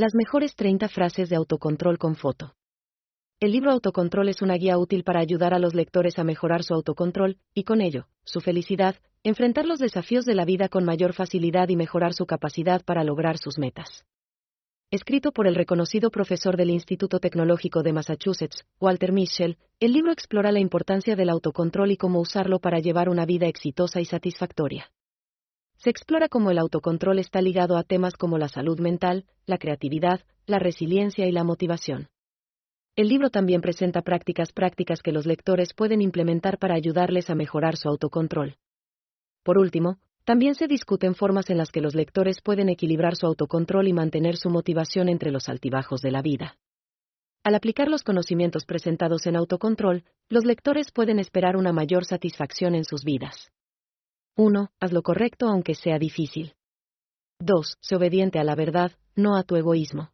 Las mejores 30 frases de autocontrol con foto. El libro Autocontrol es una guía útil para ayudar a los lectores a mejorar su autocontrol, y con ello, su felicidad, enfrentar los desafíos de la vida con mayor facilidad y mejorar su capacidad para lograr sus metas. Escrito por el reconocido profesor del Instituto Tecnológico de Massachusetts, Walter Mischel, el libro explora la importancia del autocontrol y cómo usarlo para llevar una vida exitosa y satisfactoria. Se explora cómo el autocontrol está ligado a temas como la salud mental, la creatividad, la resiliencia y la motivación. El libro también presenta prácticas prácticas que los lectores pueden implementar para ayudarles a mejorar su autocontrol. Por último, también se discuten formas en las que los lectores pueden equilibrar su autocontrol y mantener su motivación entre los altibajos de la vida. Al aplicar los conocimientos presentados en autocontrol, los lectores pueden esperar una mayor satisfacción en sus vidas. 1. Haz lo correcto aunque sea difícil. 2. Sé obediente a la verdad, no a tu egoísmo.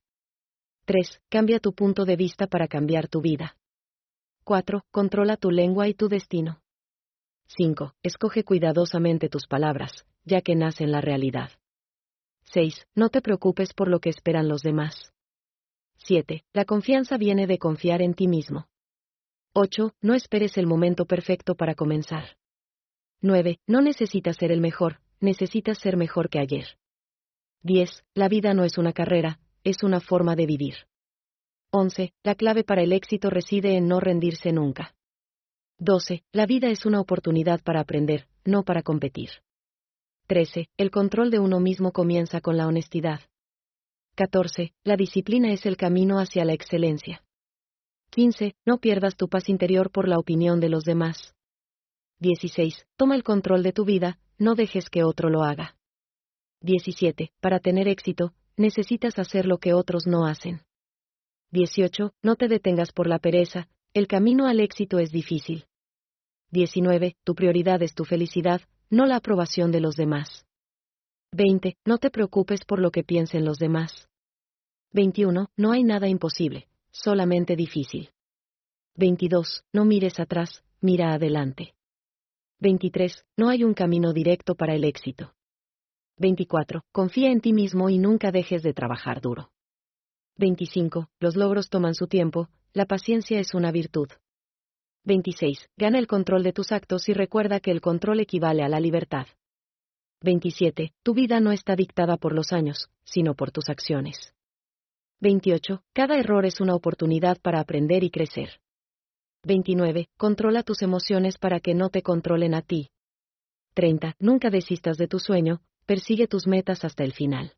3. Cambia tu punto de vista para cambiar tu vida. 4. Controla tu lengua y tu destino. 5. Escoge cuidadosamente tus palabras, ya que nacen la realidad. 6. No te preocupes por lo que esperan los demás. 7. La confianza viene de confiar en ti mismo. 8. No esperes el momento perfecto para comenzar. 9. No necesitas ser el mejor, necesitas ser mejor que ayer. 10. La vida no es una carrera, es una forma de vivir. 11. La clave para el éxito reside en no rendirse nunca. 12. La vida es una oportunidad para aprender, no para competir. 13. El control de uno mismo comienza con la honestidad. 14. La disciplina es el camino hacia la excelencia. 15. No pierdas tu paz interior por la opinión de los demás. 16. Toma el control de tu vida, no dejes que otro lo haga. 17. Para tener éxito, necesitas hacer lo que otros no hacen. 18. No te detengas por la pereza, el camino al éxito es difícil. 19. Tu prioridad es tu felicidad, no la aprobación de los demás. 20. No te preocupes por lo que piensen los demás. 21. No hay nada imposible, solamente difícil. 22. No mires atrás, mira adelante. 23. No hay un camino directo para el éxito. 24. Confía en ti mismo y nunca dejes de trabajar duro. 25. Los logros toman su tiempo, la paciencia es una virtud. 26. Gana el control de tus actos y recuerda que el control equivale a la libertad. 27. Tu vida no está dictada por los años, sino por tus acciones. 28. Cada error es una oportunidad para aprender y crecer. 29. Controla tus emociones para que no te controlen a ti. 30. Nunca desistas de tu sueño, persigue tus metas hasta el final.